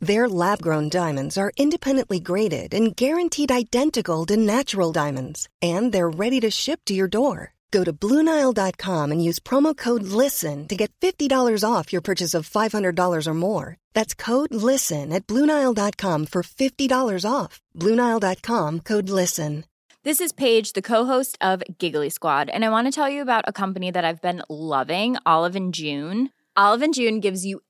Their lab grown diamonds are independently graded and guaranteed identical to natural diamonds, and they're ready to ship to your door. Go to BlueNile.com and use promo code LISTEN to get $50 off your purchase of $500 or more. That's code LISTEN at BlueNile.com for $50 off. BlueNile.com code LISTEN. This is Paige, the co-host of Giggly Squad, and I want to tell you about a company that I've been loving, Olive and June. Olive and June gives you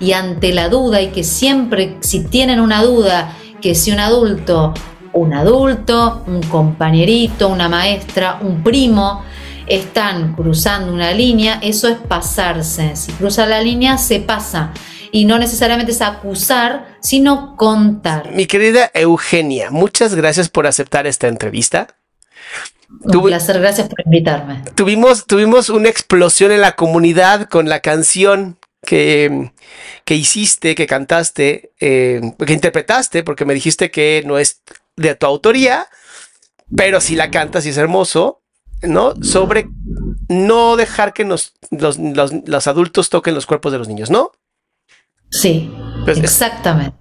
Y ante la duda y que siempre si tienen una duda que si un adulto, un adulto, un compañerito, una maestra, un primo, están cruzando una línea, eso es pasarse. Si cruza la línea, se pasa. Y no necesariamente es acusar, sino contar. Mi querida Eugenia, muchas gracias por aceptar esta entrevista. Un placer, gracias por invitarme. Tuvimos, tuvimos una explosión en la comunidad con la canción que, que hiciste, que cantaste, eh, que interpretaste, porque me dijiste que no es de tu autoría, pero si la cantas y es hermoso, ¿no? Sobre no dejar que nos, los, los, los adultos toquen los cuerpos de los niños, ¿no? Sí, Pues es- exactamente.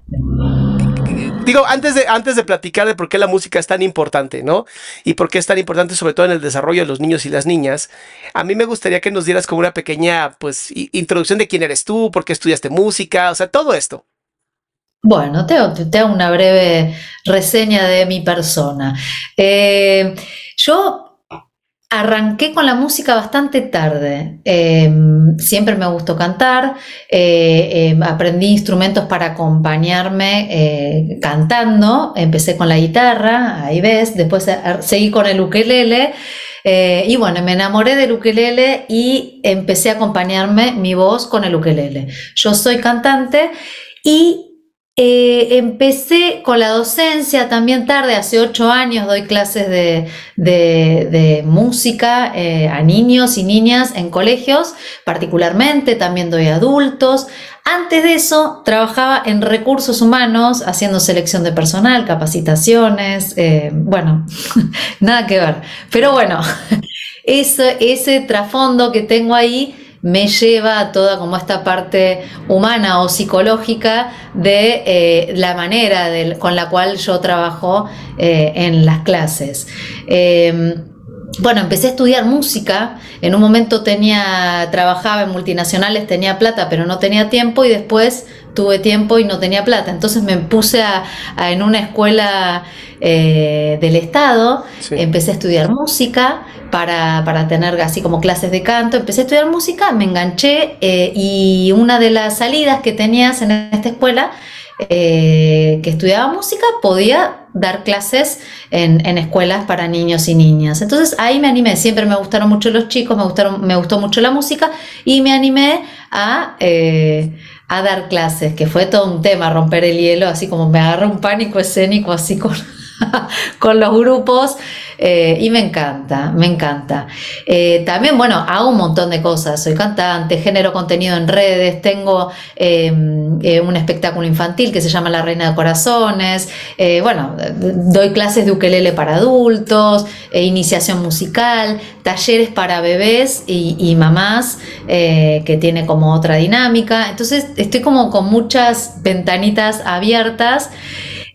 Digo, antes de, antes de platicar de por qué la música es tan importante, ¿no? Y por qué es tan importante, sobre todo en el desarrollo de los niños y las niñas, a mí me gustaría que nos dieras como una pequeña, pues, introducción de quién eres tú, por qué estudiaste música, o sea, todo esto. Bueno, te hago, te hago una breve reseña de mi persona. Eh, yo arranqué con la música bastante tarde. Eh, siempre me gustó cantar. eh, eh, aprendí instrumentos para acompañarme eh, cantando. Empecé con la guitarra, ahí ves. Después eh, seguí con el ukelele. y bueno, me enamoré del ukelele y empecé a acompañarme mi voz con el ukelele. Yo soy cantante y eh, empecé con la docencia también tarde, hace ocho años doy clases de, de- música eh, a niños y niñas en colegios, particularmente también doy a adultos. Antes de eso trabajaba en recursos humanos, haciendo selección de personal, capacitaciones, eh, bueno, nada que ver. Pero bueno, ese, ese trasfondo que tengo ahí me lleva a toda como esta parte humana o psicológica de eh, la manera con la cual yo trabajo eh, en las clases. Eh, bueno, empecé a estudiar música. En un momento tenía, trabajaba en multinacionales, tenía plata, pero no tenía tiempo, y después tuve tiempo y no tenía plata. Entonces me puse a- a- en una escuela eh, del Estado, Sí. empecé a estudiar música para, para tener así como clases de canto. Empecé a estudiar música, me enganché eh, y una de las salidas que tenías en esta escuela eh, que estudiaba música podía dar clases en, en escuelas para niños y niñas. Entonces ahí me animé, siempre me gustaron mucho los chicos, me, gustaron, me gustó mucho la música y me animé a, a dar clases, que fue todo un tema, romper el hielo, así como me agarré un pánico escénico así con... con los grupos eh, y me encanta, me encanta. Eh, también, bueno, hago un montón de cosas, soy cantante, genero contenido en redes, tengo em, eh, un espectáculo infantil que se llama La Reina de Corazones, bueno, doy clases de ukelele para adultos, iniciación musical, talleres para bebés y, y mamás, que tiene como otra dinámica, entonces estoy como con muchas ventanitas abiertas.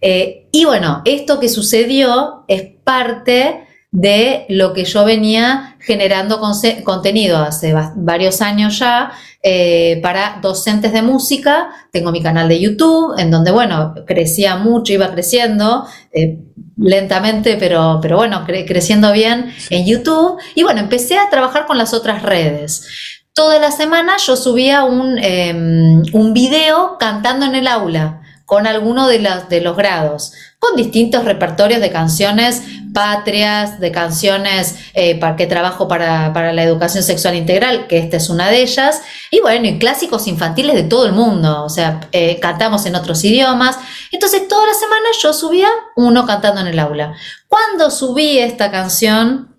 Eh, y bueno, esto que sucedió es parte de lo que yo venía generando contenido hace varios años ya eh, para docentes de música. Tengo mi canal de YouTube, en donde, bueno, crecía mucho, iba creciendo eh, lentamente, pero, pero bueno, creciendo bien en YouTube. Y bueno, empecé a trabajar con las otras redes. Toda la semana yo subía un, em, un video cantando en el aula con alguno de, de los grados, con distintos repertorios de canciones patrias, de canciones eh, para que trabajo para, la educación sexual integral, que esta es una de ellas, y bueno, y clásicos infantiles de todo el mundo, o sea, eh, cantamos en otros idiomas. Entonces, todas las semanas yo subía uno cantando en el aula. Cuando subí esta canción,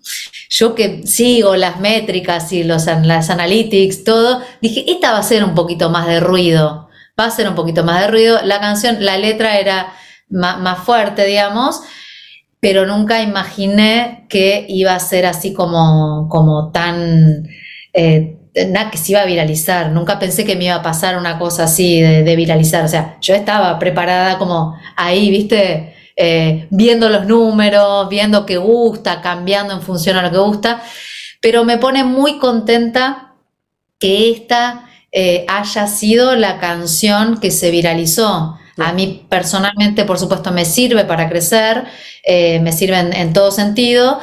yo que sigo las métricas y los, las analytics, todo, dije, esta va a ser un poquito más de ruido va a hacer un poquito más de ruido. La canción, la letra era más, fuerte, digamos, pero nunca imaginé que iba a ser así como, como tan... Eh, nada, que se iba a viralizar. Nunca pensé que me iba a pasar una cosa así de, viralizar. O sea, yo estaba preparada como ahí, viste, eh, viendo los números, viendo qué gusta, cambiando en función a lo que gusta. Pero me pone muy contenta que esta eh, haya sido la canción que se viralizó. A mí personalmente, por supuesto, me sirve para crecer, eh, me sirve en, todo sentido,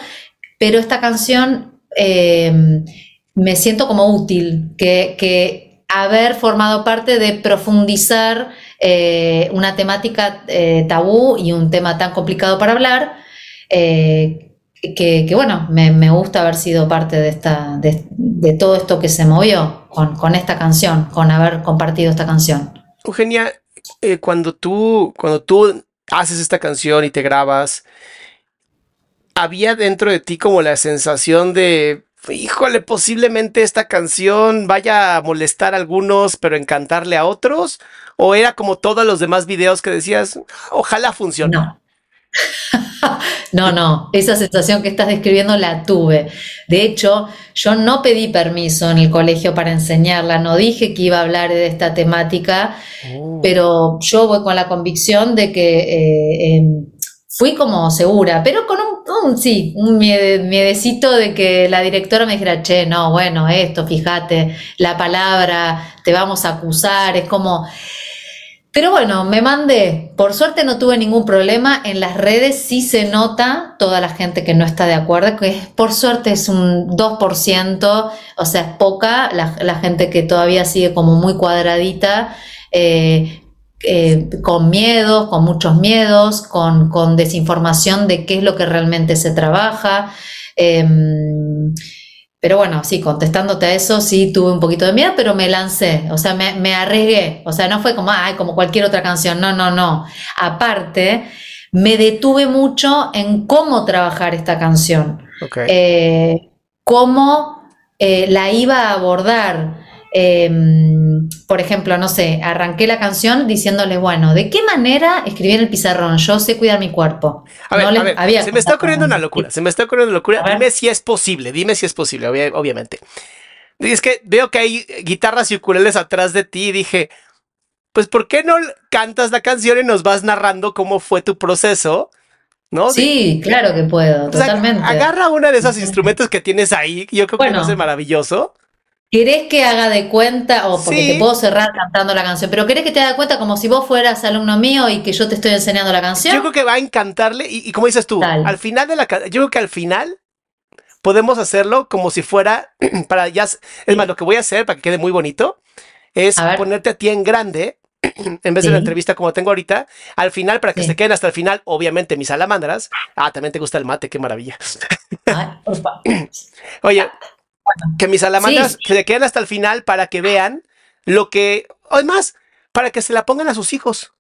pero esta canción eh, me siento como útil, que, haber formado parte de profundizar una temática tabú y un tema tan complicado para hablar, que, bueno, me, gusta haber sido parte de, esta, de, todo esto que se movió con, esta canción, con haber compartido esta canción. Eugenia, eh, cuando, tú, cuando tú haces esta canción y te grabas, ¿había dentro de ti como la sensación de, híjole, posiblemente esta canción vaya a molestar a algunos, pero encantarle a otros? ¿O era como todos los demás videos que decías, ojalá funcione? no, no, esa sensación que estás describiendo la tuve. De hecho, yo no pedí permiso en el colegio para enseñarla, no dije que iba a hablar de esta temática, oh. pero yo voy con la convicción de que eh, em, fui como segura, pero con un, sí, un miedecito de que la directora me dijera, che, no, bueno, esto, fíjate, la palabra, te vamos a acusar, es como... Pero bueno, me mandé. Por suerte no tuve ningún problema. En las redes sí se nota toda la gente que no está de acuerdo, que por suerte es un 2%, o sea, es poca la, gente que todavía sigue como muy cuadradita. Eh, eh, con miedos, con muchos miedos, con, con, desinformación de qué es lo que realmente se trabaja. Em, pero bueno, sí, contestándote a eso, sí tuve un poquito de miedo, pero me lancé, o sea, me, arriesgué, o sea, no fue como, ay, como cualquier otra canción, no, no, no. Aparte, me detuve mucho en cómo trabajar esta canción, eh, cómo eh, la iba a abordar. Em, por ejemplo, no sé, arranqué la canción diciéndole, bueno, ¿de qué manera escribí en el pizarrón? Yo sé cuidar mi cuerpo. A ver, se me está ocurriendo una locura, se me está ocurriendo una locura. Dime si es posible, dime si es posible, obviamente. es que veo que hay guitarras y ukuleles atrás de ti y dije, pues ¿por qué no cantas la canción y nos vas narrando cómo fue tu proceso? ¿No? Sí, claro que puedo, totalmente. agarra uno de esos instrumentos que tienes ahí, yo creo que a ser maravilloso. ¿Querés que haga de cuenta, o porque te puedo cerrar cantando la canción, pero querés que te haga cuenta como si vos fueras alumno mío y que yo te estoy enseñando la canción? Yo creo que va a encantarle, y, como dices tú, al final de la yo creo que al final podemos hacerlo como si fuera para ya, es más, lo que voy a hacer para que quede muy bonito, es ponerte a ti en grande, en vez de la entrevista como tengo ahorita, al final, para que se queden hasta el final, obviamente mis salamandras. Ah, también te gusta el mate, qué maravilla. Oye, que mis salamandras se queden hasta el final para que vean lo que, además, para que se la pongan a sus hijos.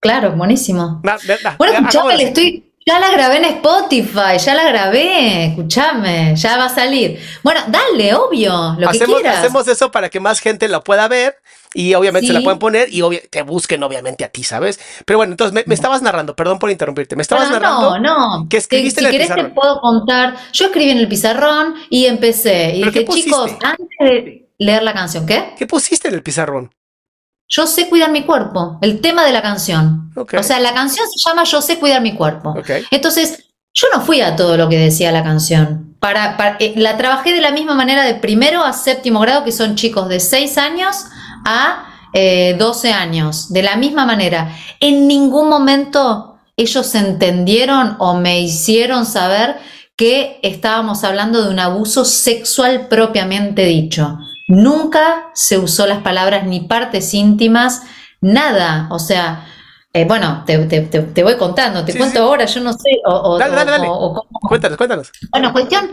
Claro, buenísimo. bueno, ya le estoy, Ya la grabé en Spotify, ya la grabé, escúchame, ya va a salir. Bueno, dale, obvio, lo hacemos, que quieras. Hacemos eso para que más gente la pueda ver y obviamente se la pueden poner y te busquen obviamente a ti, ¿sabes? Pero bueno, entonces me, estabas narrando, perdón por interrumpirte, me estabas narrando no, no. que escribiste si en el querés pizarrón. te puedo contar, yo escribí en el pizarrón y empecé y dije, chicos, antes de leer la canción, ¿qué? ¿Qué pusiste en el pizarrón? Yo sé cuidar mi cuerpo, el tema de la canción. O sea, la canción se llama Yo sé cuidar mi cuerpo. Entonces, yo no fui a todo lo que decía la canción. Para, eh, la trabajé de la misma manera de primero a séptimo grado, que son chicos de 6 años a 12 eh, años, de la misma manera. En ningún momento ellos entendieron o me hicieron saber que estábamos hablando de un abuso sexual propiamente dicho. Nunca se usó las palabras ni partes íntimas, nada. O sea, eh, bueno, te, voy contando, te cuento ahora, yo no sé. O, dale, dale, dale. cuéntanos, cuéntanos. Bueno, cuestión,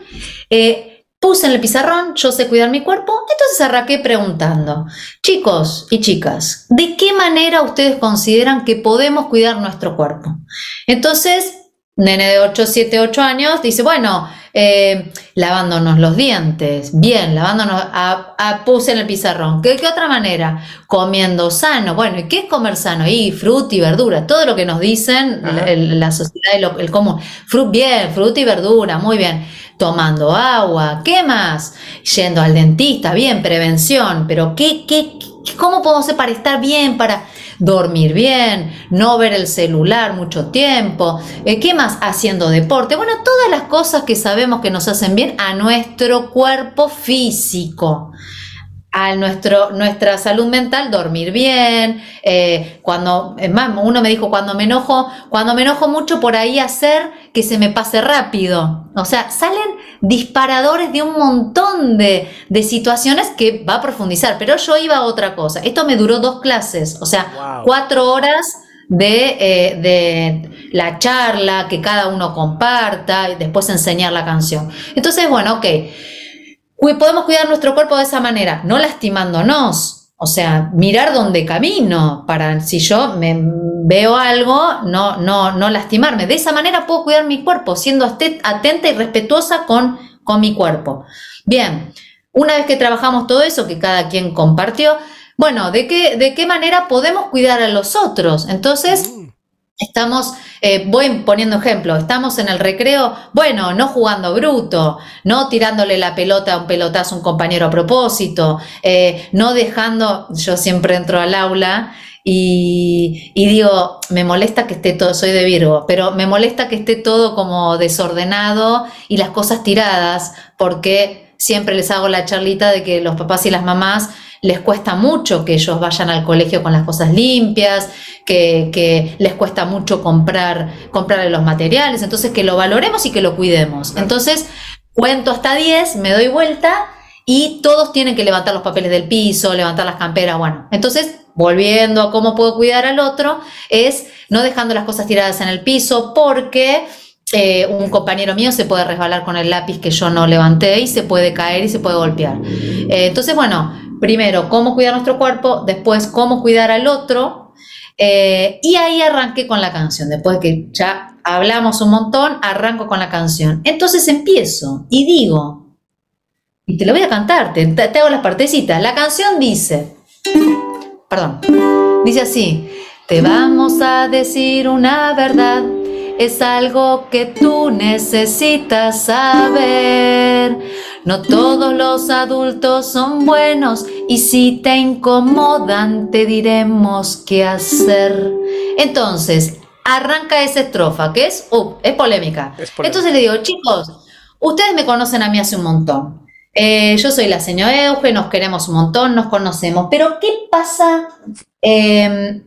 eh, puse en el pizarrón, yo sé cuidar mi cuerpo, entonces arranqué preguntando, chicos y chicas, ¿de qué manera ustedes consideran que podemos cuidar nuestro cuerpo? Entonces, nene de 8, 7, 8 años dice, bueno, eh, lavándonos los dientes, bien, lavándonos, a, puse en el pizarrón. ¿Qué, ¿Qué, otra manera? Comiendo sano. Bueno, ¿y qué es comer sano? Y fruta y verdura, todo lo que nos dicen la, sociedad, el, el común. Frut, bien, fruta y verdura, muy bien. Tomando agua, ¿qué más? Yendo al dentista, bien, prevención, pero ¿qué, qué, cómo podemos hacer para estar bien, para dormir bien, no ver el celular mucho tiempo, eh, ¿qué más? Haciendo deporte, bueno, todas las cosas que sabemos que nos hacen bien a nuestro cuerpo físico a nuestro, nuestra salud mental, dormir bien, eh, cuando, es más, uno me dijo, cuando me enojo, cuando me enojo mucho por ahí hacer que se me pase rápido. O sea, salen disparadores de un montón de, situaciones que va a profundizar, pero yo iba a otra cosa. Esto me duró dos clases, o sea, cuatro horas de, eh, de, la charla, que cada uno comparta y después enseñar la canción. Entonces, bueno, ok podemos cuidar nuestro cuerpo de esa manera, no lastimándonos. O sea, mirar dónde camino para si yo me veo algo, no, no, no lastimarme. De esa manera puedo cuidar mi cuerpo, siendo atenta y respetuosa con, con mi cuerpo. Bien, una vez que trabajamos todo eso que cada quien compartió, bueno, ¿de qué, de qué manera podemos cuidar a los otros? Entonces, mm. Estamos, eh, voy poniendo ejemplo, estamos en el recreo, bueno, no jugando bruto, no tirándole la pelota a un pelotazo a un compañero a propósito, eh, no dejando, yo siempre entro al aula y, y, digo, me molesta que esté todo, soy de Virgo, pero me molesta que esté todo como desordenado y las cosas tiradas, porque siempre les hago la charlita de que los papás y las mamás les cuesta mucho que ellos vayan al colegio con las cosas limpias, que, les cuesta mucho comprar, comprarle los materiales, entonces que lo valoremos y que lo cuidemos. Entonces, cuento hasta 10, me doy vuelta y todos tienen que levantar los papeles del piso, levantar las camperas, bueno. Entonces, volviendo a cómo puedo cuidar al otro, es no dejando las cosas tiradas en el piso porque... Eh, un compañero mío se puede resbalar con el lápiz que yo no levanté y se puede caer y se puede golpear. Eh, entonces, bueno, primero cómo cuidar nuestro cuerpo, después cómo cuidar al otro. Eh, y ahí arranqué con la canción. Después que ya hablamos un montón, arranco con la canción. Entonces empiezo y digo, y te lo voy a cantar, te, te hago las partecitas. La canción dice, perdón, dice así, te vamos a decir una verdad es algo que tú necesitas saber. No todos los adultos son buenos y si te incomodan te diremos qué hacer. Entonces, arranca esa estrofa que es, uh, es, polémica. Entonces le digo, chicos, ustedes me conocen a mí hace un montón. Eh, yo soy la señora Euge, nos queremos un montón, nos conocemos, pero ¿qué pasa? Eh,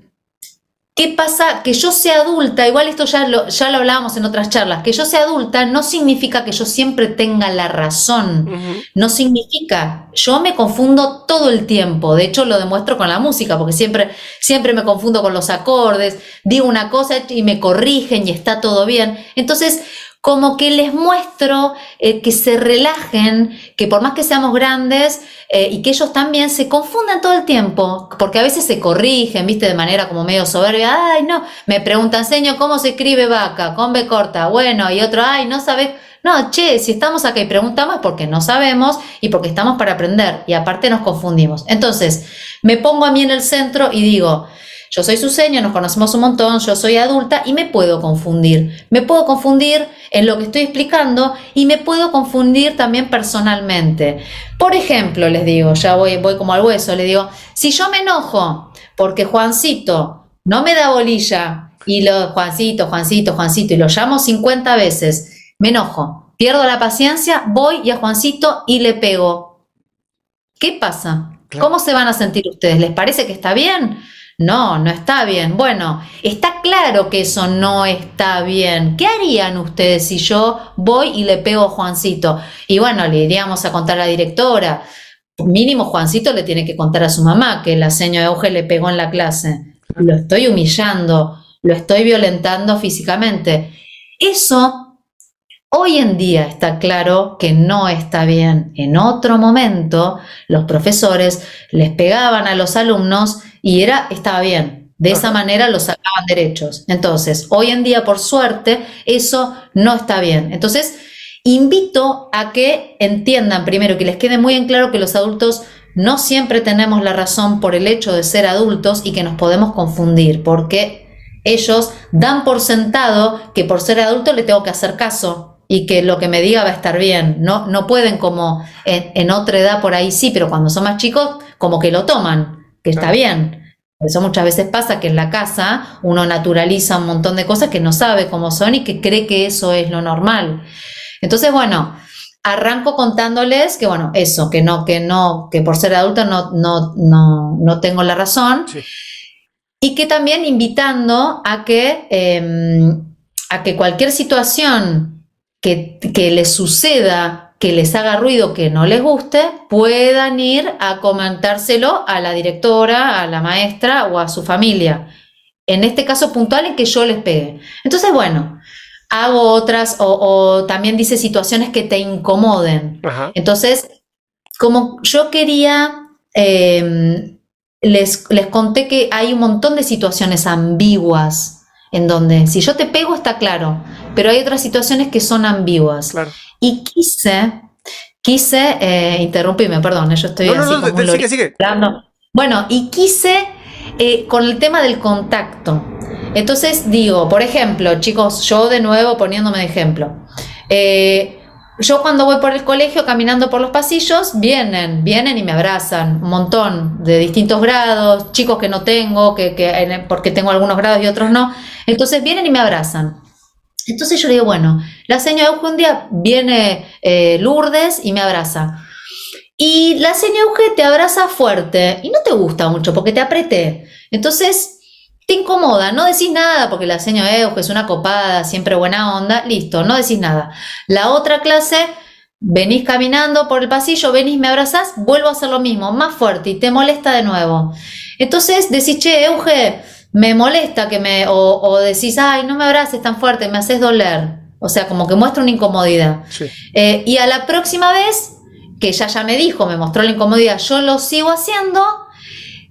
¿Qué pasa? Que yo sea adulta, igual esto ya lo, ya lo hablábamos en otras charlas, que yo sea adulta no significa que yo siempre tenga la razón, no significa, yo me confundo todo el tiempo, de hecho lo demuestro con la música, porque siempre, siempre me confundo con los acordes, digo una cosa y me corrigen y está todo bien. Entonces, como que les muestro eh, que se relajen, que por más que seamos grandes eh, y que ellos también se confundan todo el tiempo, porque a veces se corrigen, viste, de manera como medio soberbia, ay, no, me preguntan, señor, ¿cómo se escribe vaca? Con B corta, bueno, y otro, ay, no sabes. No, che, si estamos acá y preguntamos es porque no sabemos y porque estamos para aprender y aparte nos confundimos. Entonces, me pongo a mí en el centro y digo, yo soy su seño, nos conocemos un montón, yo soy adulta y me puedo confundir. Me puedo confundir en lo que estoy explicando y me puedo confundir también personalmente. Por ejemplo, les digo, ya voy, voy como al hueso, le digo, si yo me enojo porque Juancito no me da bolilla y lo Juancito, Juancito, Juancito y lo llamo 50 veces, me enojo, pierdo la paciencia, voy y a Juancito y le pego. ¿Qué pasa? ¿Cómo se van a sentir ustedes? ¿Les parece que está bien? No, no está bien. Bueno, está claro que eso no está bien. ¿Qué harían ustedes si yo voy y le pego a Juancito? Y bueno, le iríamos a contar a la directora. Mínimo Juancito le tiene que contar a su mamá que la señora Euge le pegó en la clase. Lo estoy humillando, lo estoy violentando físicamente. Eso Hoy en día está claro que no está bien. En otro momento, los profesores les pegaban a los alumnos y era, estaba bien. De esa manera los sacaban derechos. Entonces, hoy en día, por suerte, eso no está bien. Entonces, invito a que entiendan primero, que les quede muy en claro que los adultos no siempre tenemos la razón por el hecho de ser adultos y que nos podemos confundir, porque ellos dan por sentado que por ser adulto le tengo que hacer caso y que lo que me diga va a estar bien. No, no pueden como en otra edad por ahí sí, pero cuando son más chicos como que lo toman que está bien. eso muchas veces pasa que en la casa uno naturaliza un montón de cosas que no sabe cómo son y que cree que eso es lo normal. Entonces, bueno, arranco contándoles que, bueno, eso, que no, que no, que por ser adulta no, no, no, no tengo la razón. Y que también invitando a que, em, a que cualquier situación que, que les suceda que les haga ruido, que no les guste, puedan ir a comentárselo a la directora, a la maestra o a su familia. En este caso puntual en que yo les pegue. Entonces, bueno, hago otras o, también dice situaciones que te incomoden. Entonces, como yo quería, em, les, les conté que hay un montón de situaciones ambiguas en donde si yo te pego está claro, pero hay otras situaciones que son ambiguas. Y quise, quise, eh, interrumpirme, perdón, yo estoy así como sigue, sigue. Bueno, y quise eh, con el tema del contacto. Entonces digo, por ejemplo, chicos, yo de nuevo poniéndome de ejemplo. Eh, yo cuando voy por el colegio caminando por los pasillos, vienen, vienen y me abrazan, un montón de distintos grados, chicos que no tengo, que, que, porque tengo algunos grados y otros no. Entonces vienen y me abrazan. Entonces yo le digo, bueno, la señora Euge un día viene eh, Lourdes y me abraza. Y la señora Euge te abraza fuerte y no te gusta mucho porque te apreté. Entonces te incomoda, no decís nada porque la señora Euge es una copada, siempre buena onda, listo, no decís nada. La otra clase, venís caminando por el pasillo, venís, me abrazás, vuelvo a hacer lo mismo, más fuerte y te molesta de nuevo. Entonces decís, che, Euge, me molesta que me, o, decís, ay, no me abraces tan fuerte, me haces doler. O sea, como que muestra una incomodidad. Eh, y a la próxima vez, que ella ya me dijo, me mostró la incomodidad, yo lo sigo haciendo,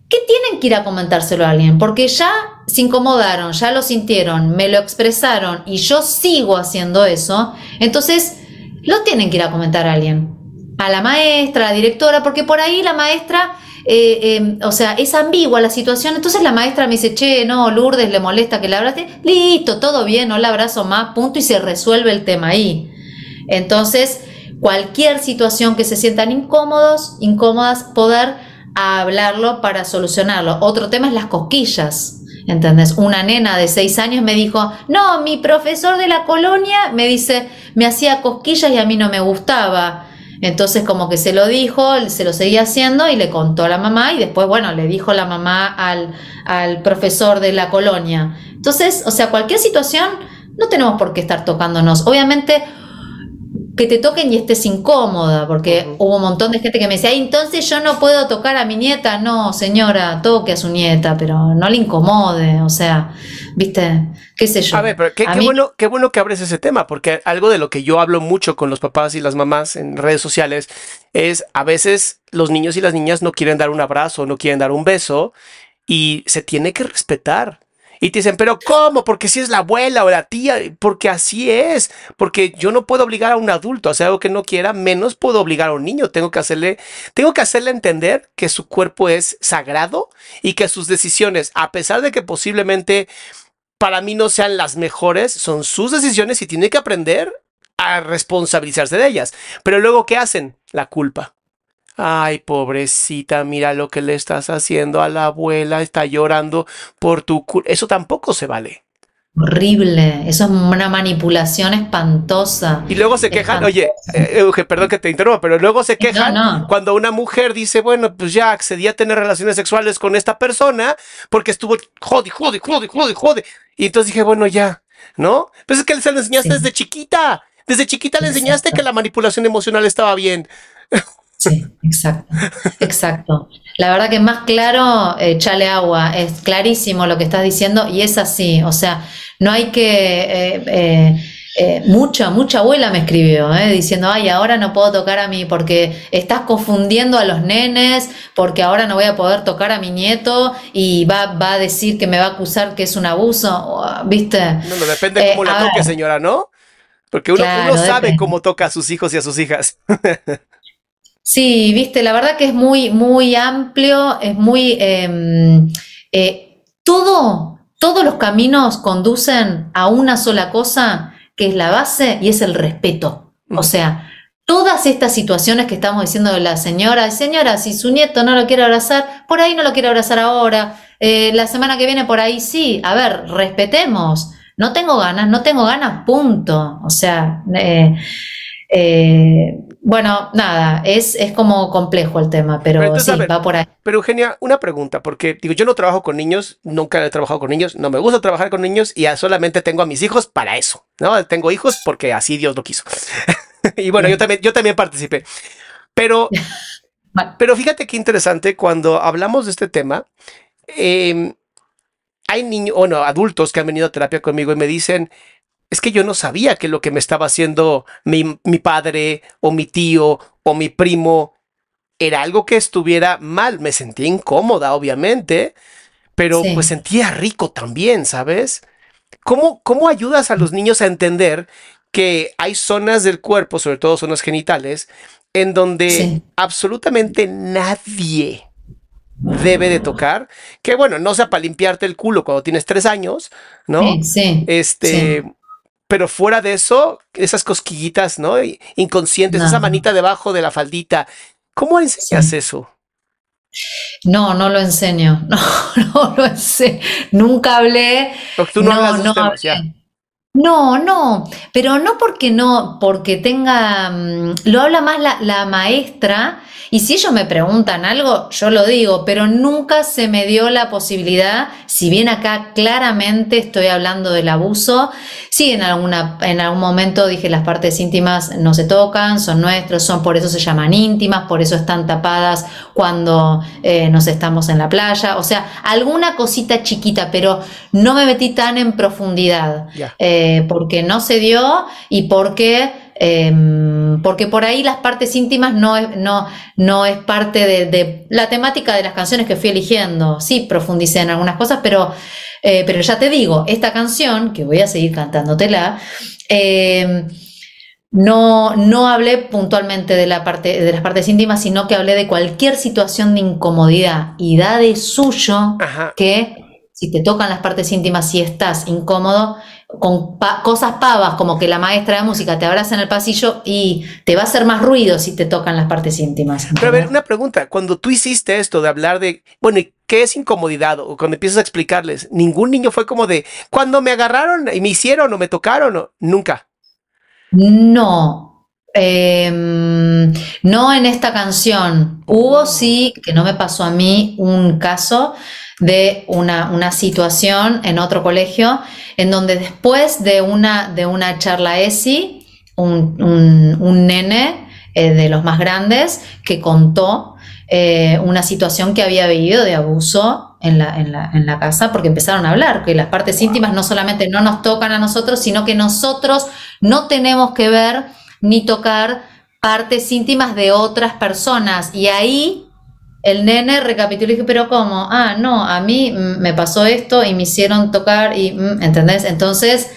¿qué tienen que ir a comentárselo a alguien? Porque ya se incomodaron, ya lo sintieron, me lo expresaron y yo sigo haciendo eso, entonces lo tienen que ir a comentar a alguien. A la maestra, a la directora, porque por ahí la maestra eh, em, o sea, es ambigua la situación. Entonces la maestra me dice, che, no, Lourdes le molesta que la abrace. Listo, todo bien, no la abrazo más, punto, y se resuelve el tema ahí. Entonces, cualquier situación que se sientan incómodos, incómodas, poder hablarlo para solucionarlo. Otro tema es las cosquillas. ¿Entendés? Una nena de seis años me dijo, no, mi profesor de la colonia me dice, me hacía cosquillas y a mí no me gustaba. Entonces como que se lo dijo, se lo seguía haciendo y le contó a la mamá y después, bueno, le dijo la mamá al, al profesor de la colonia. Entonces, o sea, cualquier situación, no tenemos por qué estar tocándonos. Obviamente, que te toquen y estés incómoda, porque hubo un montón de gente que me decía, "Ay, entonces yo no puedo tocar a mi nieta. No, señora, toque a su nieta, pero no le incomode, o sea, viste, qué sé yo. A ver, pero qué, A qué mí- bueno, qué bueno que abres ese tema, porque algo de lo que yo hablo mucho con los papás y las mamás en redes sociales es a veces los niños y las niñas no quieren dar un abrazo, no quieren dar un beso y se tiene que respetar. Y te dicen, pero ¿cómo? Porque si es la abuela o la tía, porque así es, porque yo no puedo obligar a un adulto a hacer algo que no quiera, menos puedo obligar a un niño. Tengo que hacerle, tengo que hacerle entender que su cuerpo es sagrado y que sus decisiones, a pesar de que posiblemente para mí no sean las mejores, son sus decisiones y tiene que aprender a responsabilizarse de ellas. Pero luego, ¿qué hacen? La culpa. Ay, pobrecita, mira lo que le estás haciendo a la abuela, está llorando por tu culpa. Eso tampoco se vale. Horrible, eso es una manipulación espantosa. Y luego se quejan, oye, eh, Euge, perdón que te interrumpa, pero luego se quejan no. cuando una mujer dice, bueno, pues ya accedí a tener relaciones sexuales con esta persona porque estuvo jode, jode, jode, jode, jode. Y entonces dije, bueno, ya, ¿no? Pues es que se lo enseñaste Sí. desde chiquita. Desde chiquita le enseñaste Exacto. que la manipulación emocional estaba bien. Sí, exacto, exacto. La verdad que más claro, eh, chale agua, es clarísimo lo que estás diciendo y es así, o sea, no hay que... eh, eh, eh, mucha, mucha abuela me escribió, eh, diciendo, ay, ahora no puedo tocar a mí porque estás confundiendo a los nenes, porque ahora no voy a poder tocar a mi nieto y va, va a decir que me va a acusar que es un abuso, ¿viste? No, no, depende Eh, cómo la toque, ver. señora, ¿no? Porque uno, Claro, uno sabe depende. cómo toca a sus hijos y a sus hijas. Sí, viste, la verdad que es muy, muy amplio, es muy... eh, eh, todo, todos los caminos conducen a una sola cosa, que es la base, y es el respeto. O sea, todas estas situaciones que estamos diciendo de la señora, señora, si su nieto no lo quiere abrazar, por ahí no lo quiere abrazar ahora, eh, la semana que viene por ahí sí, a ver, respetemos. No tengo ganas, no tengo ganas, punto. O sea, eh, eh, bueno, nada, es, es como complejo el tema, pero, Pero entonces, sí, ver, va por ahí. Pero Eugenia, una pregunta, porque digo, yo no trabajo con niños, nunca he trabajado con niños, no me gusta trabajar con niños y solamente tengo a mis hijos para eso, ¿no? Tengo hijos porque así Dios lo quiso. y bueno, yo también, yo también participé. Pero, pero fíjate qué interesante cuando hablamos de este tema. eh, hay niños, o no, adultos que han venido a terapia conmigo y me dicen, es que yo no sabía que lo que me estaba haciendo mi, mi padre o mi tío o mi primo era algo que estuviera mal. Me sentía incómoda, obviamente, pero Sí. pues sentía rico también, ¿sabes? ¿Cómo, ¿Cómo ayudas a los niños a entender que hay zonas del cuerpo, sobre todo zonas genitales, en donde Sí. absolutamente nadie debe de tocar? Que bueno, no sea para limpiarte el culo cuando tienes tres años, ¿no? Sí, sí, Este, pero fuera de eso, esas cosquillitas, ¿no? Inconscientes, esa manita debajo de la faldita. ¿Cómo enseñas Sí. eso? No, no lo enseño, no, no lo. Nunca hablé. Tú no, hablas de no ya. No, no, pero no porque no, porque tenga, mm, lo habla más la, la maestra, y si ellos me preguntan algo, yo lo digo, pero nunca se me dio la posibilidad, si bien acá claramente estoy hablando del abuso, sí en alguna, en algún momento dije las partes íntimas no se tocan, son nuestros, son por eso se llaman íntimas, por eso están tapadas cuando eh, nos estamos en la playa, o sea, alguna cosita chiquita, pero no me metí tan en profundidad eh, porque no se dio y porque, em, porque por ahí las partes íntimas no es, no, no es parte de, de la temática de las canciones que fui eligiendo. Sí, profundicé en algunas cosas, pero, eh, pero ya te digo, esta canción, que voy a seguir cantándotela, em, no, no hablé puntualmente de, la parte, de las partes íntimas, sino que hablé de cualquier situación de incomodidad y da de suyo Ajá. que si te tocan las partes íntimas, si estás incómodo, con pa- cosas pavas como que la maestra de música te abraza en el pasillo y te va a hacer más ruido si te tocan las partes íntimas. Pero a ver, una pregunta. Cuando tú hiciste esto de hablar de, bueno, ¿y ¿qué es incomodidad? O cuando empiezas a explicarles, ningún niño fue como de, cuando me agarraron y me hicieron o me tocaron, o nunca. No, em, no en esta canción. Hubo sí, que no me pasó a mí, un caso de una, una situación en otro colegio en donde después de una, de una charla ESI, un, un- un nene eh, de los más grandes que contó eh, una situación que había vivido de abuso en la, en, la, en la casa, porque empezaron a hablar que las partes íntimas no solamente no nos tocan a nosotros, sino que nosotros no tenemos que ver ni tocar partes íntimas de otras personas. Y ahí el nene recapituló y dije, pero ¿cómo? Ah, no, a mí mm, me pasó esto y me hicieron tocar y, mm, ¿entendés? Entonces,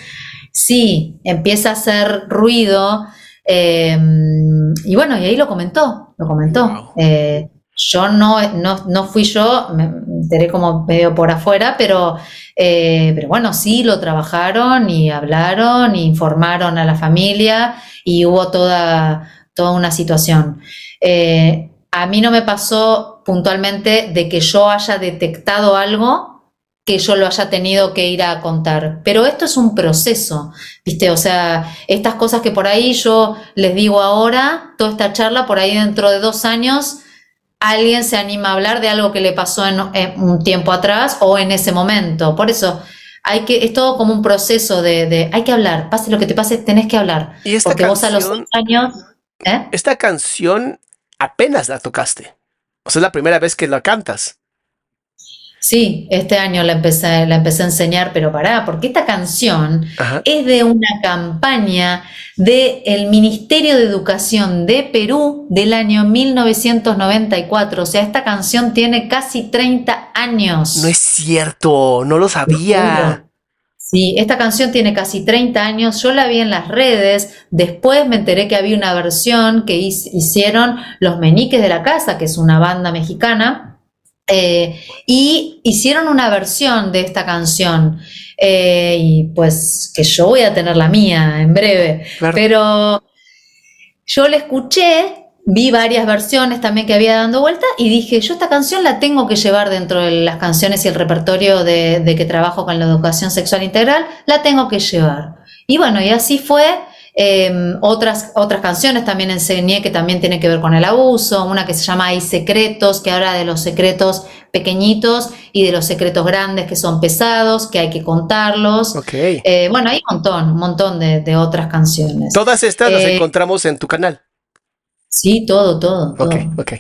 sí, empieza a hacer ruido. eh, y bueno, y ahí lo comentó, lo comentó. Wow. Eh, yo no, no, no fui yo, me enteré como medio por afuera, pero, eh, pero bueno, sí lo trabajaron y hablaron, y informaron a la familia y hubo toda, toda una situación. Eh, a mí no me pasó puntualmente de que yo haya detectado algo que yo lo haya tenido que ir a contar. Pero esto es un proceso, ¿viste? O sea, estas cosas que por ahí yo les digo ahora, toda esta charla, por ahí dentro de dos años, alguien se anima a hablar de algo que le pasó en, en un tiempo atrás o en ese momento. Por eso, hay que, es todo como un proceso de, de hay que hablar, pase lo que te pase, tenés que hablar. Y esta Porque vos a los años, ¿eh? Esta canción apenas la tocaste. O sea, es la primera vez que la cantas. Sí, este año la empecé, la empecé a enseñar, pero pará, porque esta canción Ajá. es de una campaña del Ministerio de Educación de Perú del año 1994. O sea, esta canción tiene casi 30 años. No es cierto, no lo sabía. Sí, esta canción tiene casi 30 años, yo la vi en las redes, después me enteré que había una versión que hic- hicieron Los Meñiques de la Casa, que es una banda mexicana, eh, y hicieron una versión de esta canción, eh, y pues que yo voy a tener la mía en breve, Claro. pero yo la escuché, vi varias versiones también que había dando vuelta y dije, yo esta canción la tengo que llevar dentro de las canciones y el repertorio de, de que trabajo con la educación sexual integral, la tengo que llevar. Y bueno, y así fue. Eh, otras, otras canciones también enseñé que también tienen que ver con el abuso, una que se llama Hay secretos, que habla de los secretos pequeñitos y de los secretos grandes que son pesados, que hay que contarlos. Ok. Eh, bueno, hay un montón, un montón de, de otras canciones. Todas estas las eh, encontramos en tu canal. Sí, todo, todo, todo. Ok, ok.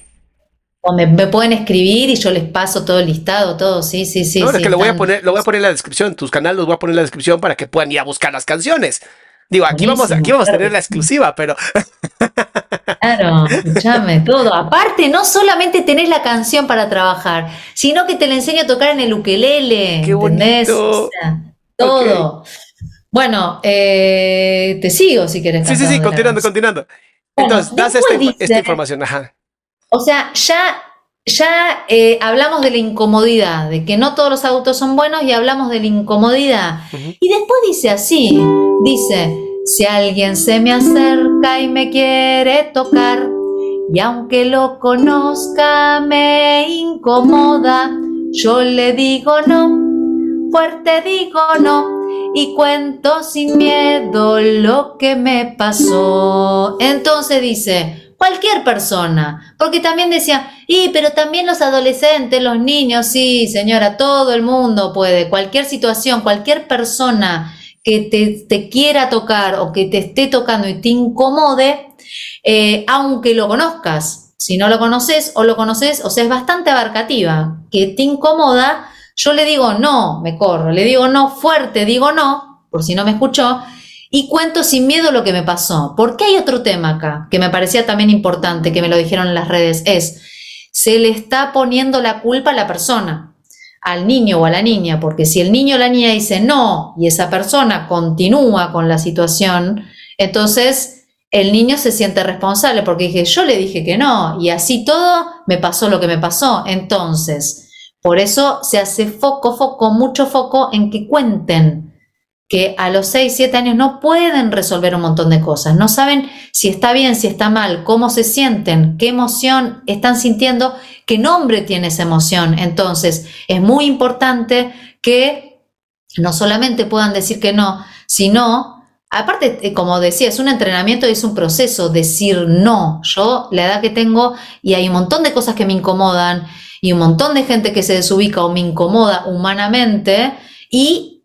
O me, me pueden escribir y yo les paso todo el listado, todo, sí, sí, sí. no, es que lo voy a poner, lo voy a poner en la descripción, en tus canales los voy a poner en la descripción para que puedan ir a buscar las canciones. Digo, aquí vamos, aquí vamos a tener la exclusiva, pero Claro, escúchame, todo. Aparte, no solamente tenés la canción para trabajar, sino que te la enseño a tocar en el ukelele, Qué ¿entendés? bonito. O sea, todo. Bueno, eh, te sigo si querés. sí, sí, sí, continuando, continuando. Entonces, das esta, información, ajá. O sea, ya, ya eh, hablamos de la incomodidad, de que no todos los adultos son buenos y hablamos de la incomodidad. Y después dice así, dice, si alguien se me acerca y me quiere tocar, y aunque lo conozca me incomoda, yo le digo no, fuerte digo no, y cuento sin miedo lo que me pasó. Entonces dice, cualquier persona, porque también decía, y pero también los adolescentes, los niños, sí, señora, todo el mundo puede, cualquier situación, cualquier persona que te, te quiera tocar o que te esté tocando y te incomode, eh, aunque lo conozcas, si no lo conoces o lo conoces, o sea, es bastante abarcativa, que te incomoda, yo le digo no, me corro, le digo no fuerte, digo no, por si no me escuchó, y cuento sin miedo lo que me pasó. Porque hay otro tema acá que me parecía también importante, que me lo dijeron en las redes, es, se le está poniendo la culpa a la persona, al niño o a la niña, porque si el niño o la niña dice no y esa persona continúa con la situación, entonces el niño se siente responsable porque dije, yo le dije que no y así todo me pasó lo que me pasó. Entonces, por eso se hace foco, foco, mucho foco en que cuenten que a los 6, 7 años no pueden resolver un montón de cosas, no saben si está bien, si está mal, cómo se sienten, qué emoción están sintiendo, qué nombre tiene esa emoción. Entonces, es muy importante que no solamente puedan decir que no, sino, aparte, eh, como decía, es un entrenamiento y es un proceso decir no. Yo, la edad que tengo, y hay un montón de cosas que me incomodan, y un montón de gente que se desubica o me incomoda humanamente, y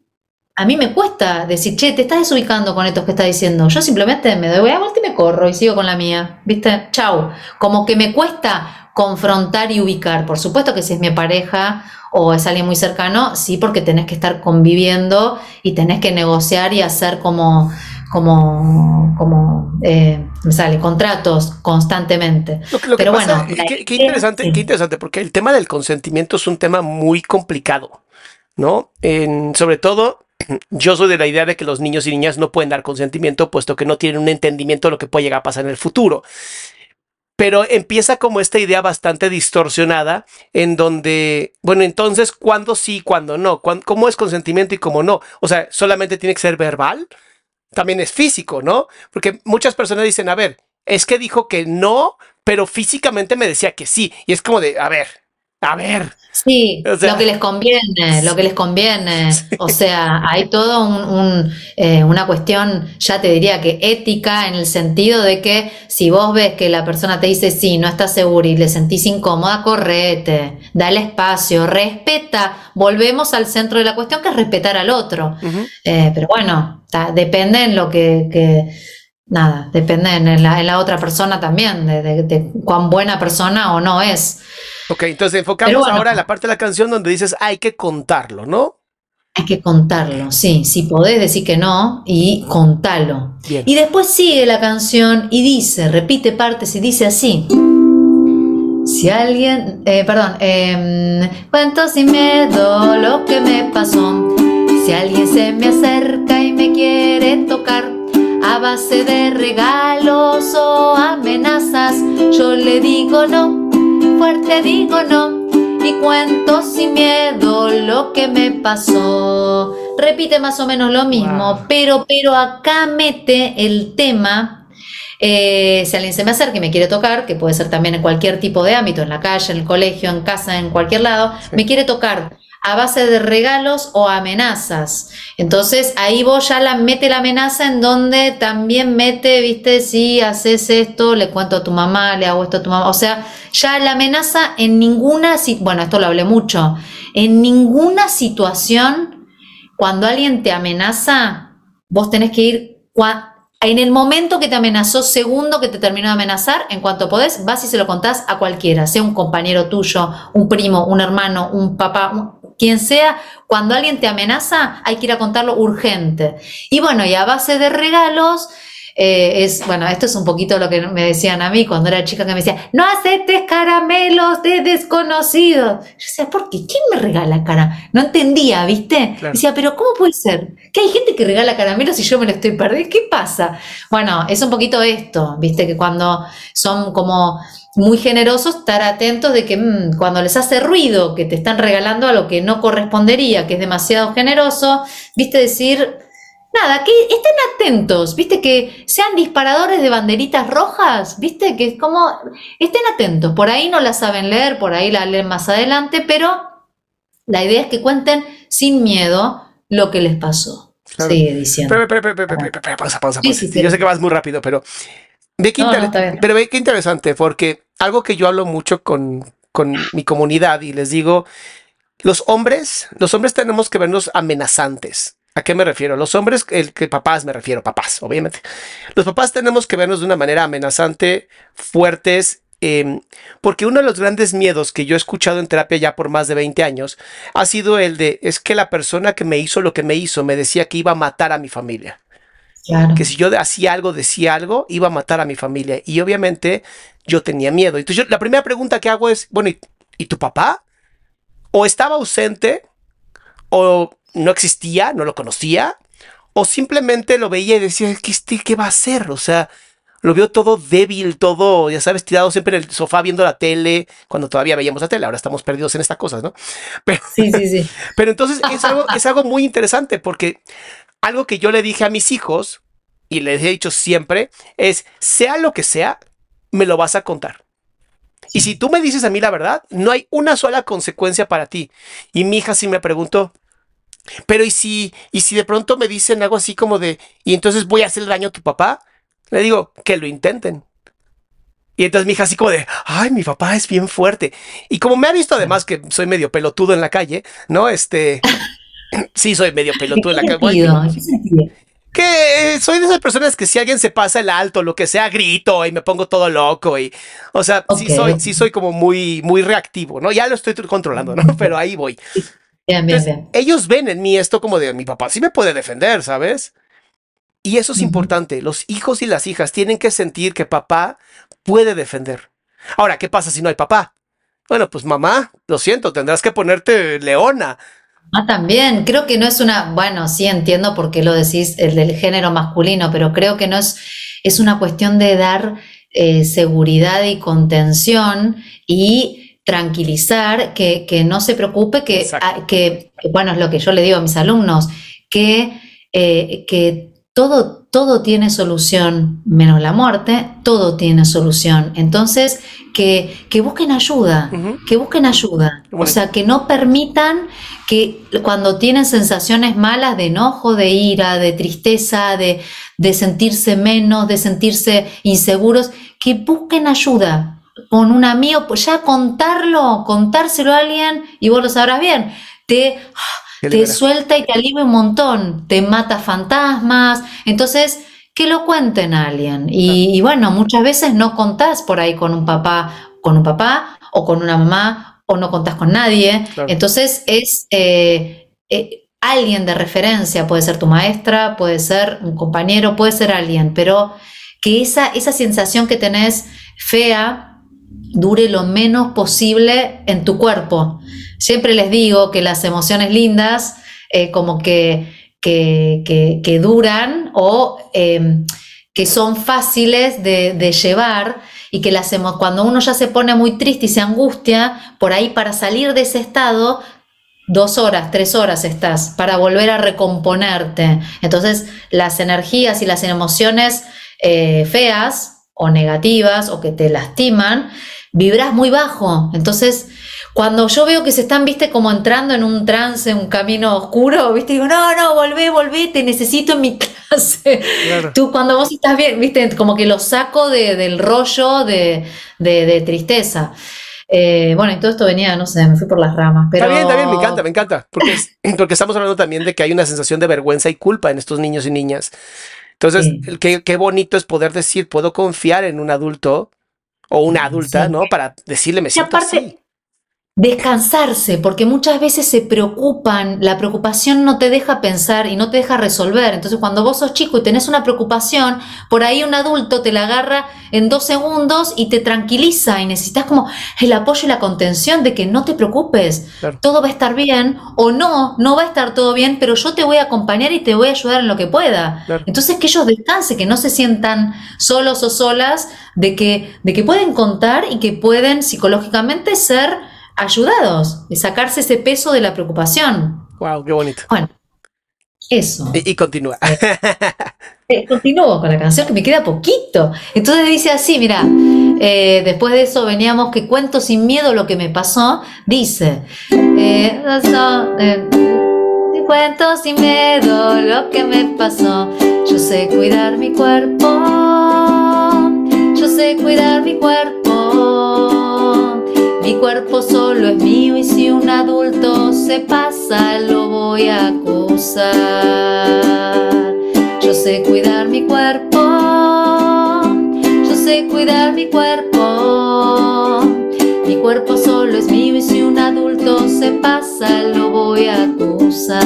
a mí me cuesta decir, che, te estás desubicando con esto que estás diciendo. Yo simplemente me doy a vuelta y me corro y sigo con la mía. ¿Viste? Chau. Como que me cuesta confrontar y ubicar. Por supuesto que si es mi pareja o es alguien muy cercano, sí, porque tenés que estar conviviendo y tenés que negociar y hacer como, como, como, eh, me sale, contratos constantemente. Pero bueno, qué, interesante, qué interesante, porque el tema del consentimiento es un tema muy complicado, ¿no? En, sobre todo yo soy de la idea de que los niños y niñas no pueden dar consentimiento puesto que no tienen un entendimiento de lo que puede llegar a pasar en el futuro. Pero empieza como esta idea bastante distorsionada en donde, bueno, entonces, ¿cuándo sí, cuándo no? ¿Cómo es consentimiento y cómo no? O sea, solamente tiene que ser verbal, también es físico, ¿no? Porque muchas personas dicen, a ver, es que dijo que no, pero físicamente me decía que sí. Y es como de, a ver, a ver. Sí, lo que les conviene, lo que les conviene. O sea, hay todo un, eh, una cuestión, ya te diría que ética, en el sentido de que si vos ves que la persona te dice sí, no estás segura y le sentís incómoda, correte, dale espacio, respeta. Volvemos al centro de la cuestión que es respetar al otro. Eh, pero bueno, depende en lo que, nada, depende en la, en la, otra persona también, de cuán buena persona o no es. Ok, entonces enfocamos ahora en la parte de la canción donde dices hay que contarlo, ¿no? Hay que contarlo, sí. Si podés decir que no y contalo. Y después sigue la canción y dice, repite partes y dice así. Si alguien, eh, perdón, eh, cuento sin miedo lo que me pasó. Si alguien se me acerca y me quiere tocar a base de regalos o amenazas, yo le digo no fuerte digo no y cuento sin miedo lo que me pasó. Repite más o menos lo mismo, pero, pero acá mete el tema. Eh, si alguien se me acerca y me quiere tocar, que puede ser también en cualquier tipo de ámbito, en la calle, en el colegio, en casa, en cualquier lado, me quiere tocar a base de regalos o amenazas. Entonces ahí vos ya la mete la amenaza en donde también mete, viste, si haces esto, le cuento a tu mamá, le hago esto a tu mamá. O sea, ya la amenaza en ninguna, bueno, esto lo hablé mucho, en ninguna situación, cuando alguien te amenaza, vos tenés que ir en el momento que te amenazó, segundo que te terminó de amenazar, en cuanto podés, vas y se lo contás a cualquiera, sea un compañero tuyo, un primo, un hermano, un papá, quien sea, cuando alguien te amenaza, hay que ir a contarlo urgente. Y bueno, y a base de regalos, eh, es, bueno, esto es un poquito lo que me decían a mí cuando era chica que me decía, no aceptes caramelos de desconocidos. Yo decía, ¿por qué? ¿Quién me regala cara? No entendía, ¿viste? Decía, pero ¿cómo puede ser? Que hay gente que regala caramelos y yo me lo estoy perdiendo. ¿Qué pasa? Bueno, es un poquito esto, ¿viste? Que cuando son como muy generosos, estar atentos de que mm, cuando les hace ruido que te están regalando a lo que no correspondería, que es demasiado generoso, viste decir, nada, que estén atentos, viste que sean disparadores de banderitas rojas, viste que es como, estén atentos, por ahí no la saben leer, por ahí la leen más adelante, pero la idea es que cuenten sin miedo lo que les pasó. Sigue diciendo. pausa, pausa, Yo sé que vas muy rápido, pero ve que, pero ve qué interesante, porque algo que yo hablo mucho con, con mi comunidad y les digo, los hombres, los hombres tenemos que vernos amenazantes. ¿A qué me refiero? Los hombres, el que papás me refiero, papás, obviamente. Los papás tenemos que vernos de una manera amenazante, fuertes, em, porque uno de los grandes miedos que yo he escuchado en terapia ya por más de 20 años ha sido el de, es que la persona que me hizo lo que me hizo me decía que iba a matar a mi familia. Que si yo hacía algo, decía algo, iba a matar a mi familia. Y obviamente yo tenía miedo. Entonces la primera pregunta que hago es, bueno, ¿y tu papá? ¿O estaba ausente? ¿O no existía, no lo conocía, o simplemente lo veía y decía, ¿qué, este, qué va a hacer? O sea, lo veo todo débil, todo, ya sabes, tirado siempre en el sofá viendo la tele, cuando todavía veíamos la tele, ahora estamos perdidos en estas cosas, ¿no? Pero, sí, sí, sí. Pero entonces es algo, es algo muy interesante porque algo que yo le dije a mis hijos, y les he dicho siempre, es, sea lo que sea, me lo vas a contar. Y si tú me dices a mí la verdad, no hay una sola consecuencia para ti. Y mi hija sí me preguntó, pero ¿y si, y si de pronto me dicen algo así como de, y entonces voy a hacer daño a tu papá? Le digo, que lo intenten. Y entonces mi hija así como de, ay, mi papá es bien fuerte. Y como me ha visto además que soy medio pelotudo en la calle, ¿no? Este, Sí, soy medio pelotudo en la ¿En qué calle. Que eh, soy de esas personas que si alguien se pasa el alto, lo que sea, grito y me pongo todo loco y, o sea, sí soy, sí soy como muy, muy reactivo, ¿no? Ya lo estoy controlando, ¿no? Pero ahí voy. Bien, bien, Entonces, bien. ellos ven en mí esto como de mi papá sí me puede defender, ¿sabes? Y eso es importante. Los hijos y las hijas tienen que sentir que papá puede defender. Ahora, ¿qué pasa si no hay papá? Bueno, pues mamá, lo siento, tendrás que ponerte leona. Ah, también, creo que no es una, bueno, sí entiendo por qué lo decís, el del género masculino, pero creo que no es, es una cuestión de dar eh, seguridad y contención y tranquilizar, que, que no se preocupe, que, ah, que, bueno, es lo que yo le digo a mis alumnos, que, eh, que todo, todo tiene solución, menos la muerte, todo tiene solución. Entonces, que, que busquen ayuda que busquen ayuda, Bueno. o sea, que no permitan que cuando tienen sensaciones malas de enojo, de ira, de tristeza, de, de sentirse menos, de sentirse inseguros, que busquen ayuda con un amigo, pues ya contarlo, contárselo a alguien, y vos lo sabrás bien, te, Qué te suelta y te alivia un montón, te mata fantasmas, entonces que lo cuenten a alguien. Y, y bueno, muchas veces no contás por ahí con un papá, con un papá o con una mamá o no contás con nadie. Claro. Entonces es eh, eh, alguien de referencia, puede ser tu maestra, puede ser un compañero, puede ser alguien, pero que esa, esa sensación que tenés fea dure lo menos posible en tu cuerpo. Siempre les digo que las emociones lindas eh, como que, que, que- duran o eh, que son fáciles de, llevar y que las cuando uno ya se pone muy triste y se angustia, por ahí para salir de ese estado, dos horas, tres horas estás para volver a recomponerte. Entonces, las energías y las emociones eh, feas o negativas o que te lastiman, vibras muy bajo. Entonces, cuando yo veo que se están, viste, como entrando en un trance, un camino oscuro, viste, digo, no, no, volvé, volvé, te necesito en mi clase. Claro. Tú cuando vos estás bien, viste, como que lo saco de- del rollo de, de- de tristeza. Eh, bueno, y todo esto venía, no sé, me fui por las ramas, pero... Está bien, está bien, me encanta, me encanta. Porque, es- porque estamos hablando también de que hay una sensación de vergüenza y culpa en estos niños y niñas. Entonces, Sí. qué, qué bonito es poder decir, puedo confiar en un adulto o una adulta, Sí. ¿no? Para decirle, me Y siento aparte, así. Descansarse, porque muchas veces se preocupan, la preocupación no te deja pensar y no te deja resolver. Entonces, cuando vos sos chico y tenés una preocupación, por ahí un adulto te la agarra en dos segundos y te tranquiliza y necesitas como el apoyo y la contención de que no te preocupes, Claro. todo va a estar bien o no, no va a estar todo bien, pero yo te voy a acompañar y te voy a ayudar en lo que pueda. Claro. Entonces, que ellos descansen, que no se sientan solos o solas, de que, de que pueden contar y que pueden psicológicamente ser ayudados y sacarse ese peso de la preocupación. Wow, qué bonito. Bueno, eso. Y, y continúa. Eh, continúo con la canción que me queda poquito. Entonces dice así, mira, eh, después de eso veníamos que cuento sin miedo lo que me pasó. Dice, eh, eso, eh, cuento sin miedo lo que me pasó. Yo sé cuidar mi cuerpo, yo sé cuidar mi cuerpo. Mi cuerpo solo es mío y si un adulto se pasa lo voy a acusar. Yo sé cuidar mi cuerpo, yo sé cuidar mi cuerpo. Mi cuerpo solo es mío y si un adulto se pasa lo voy a acusar.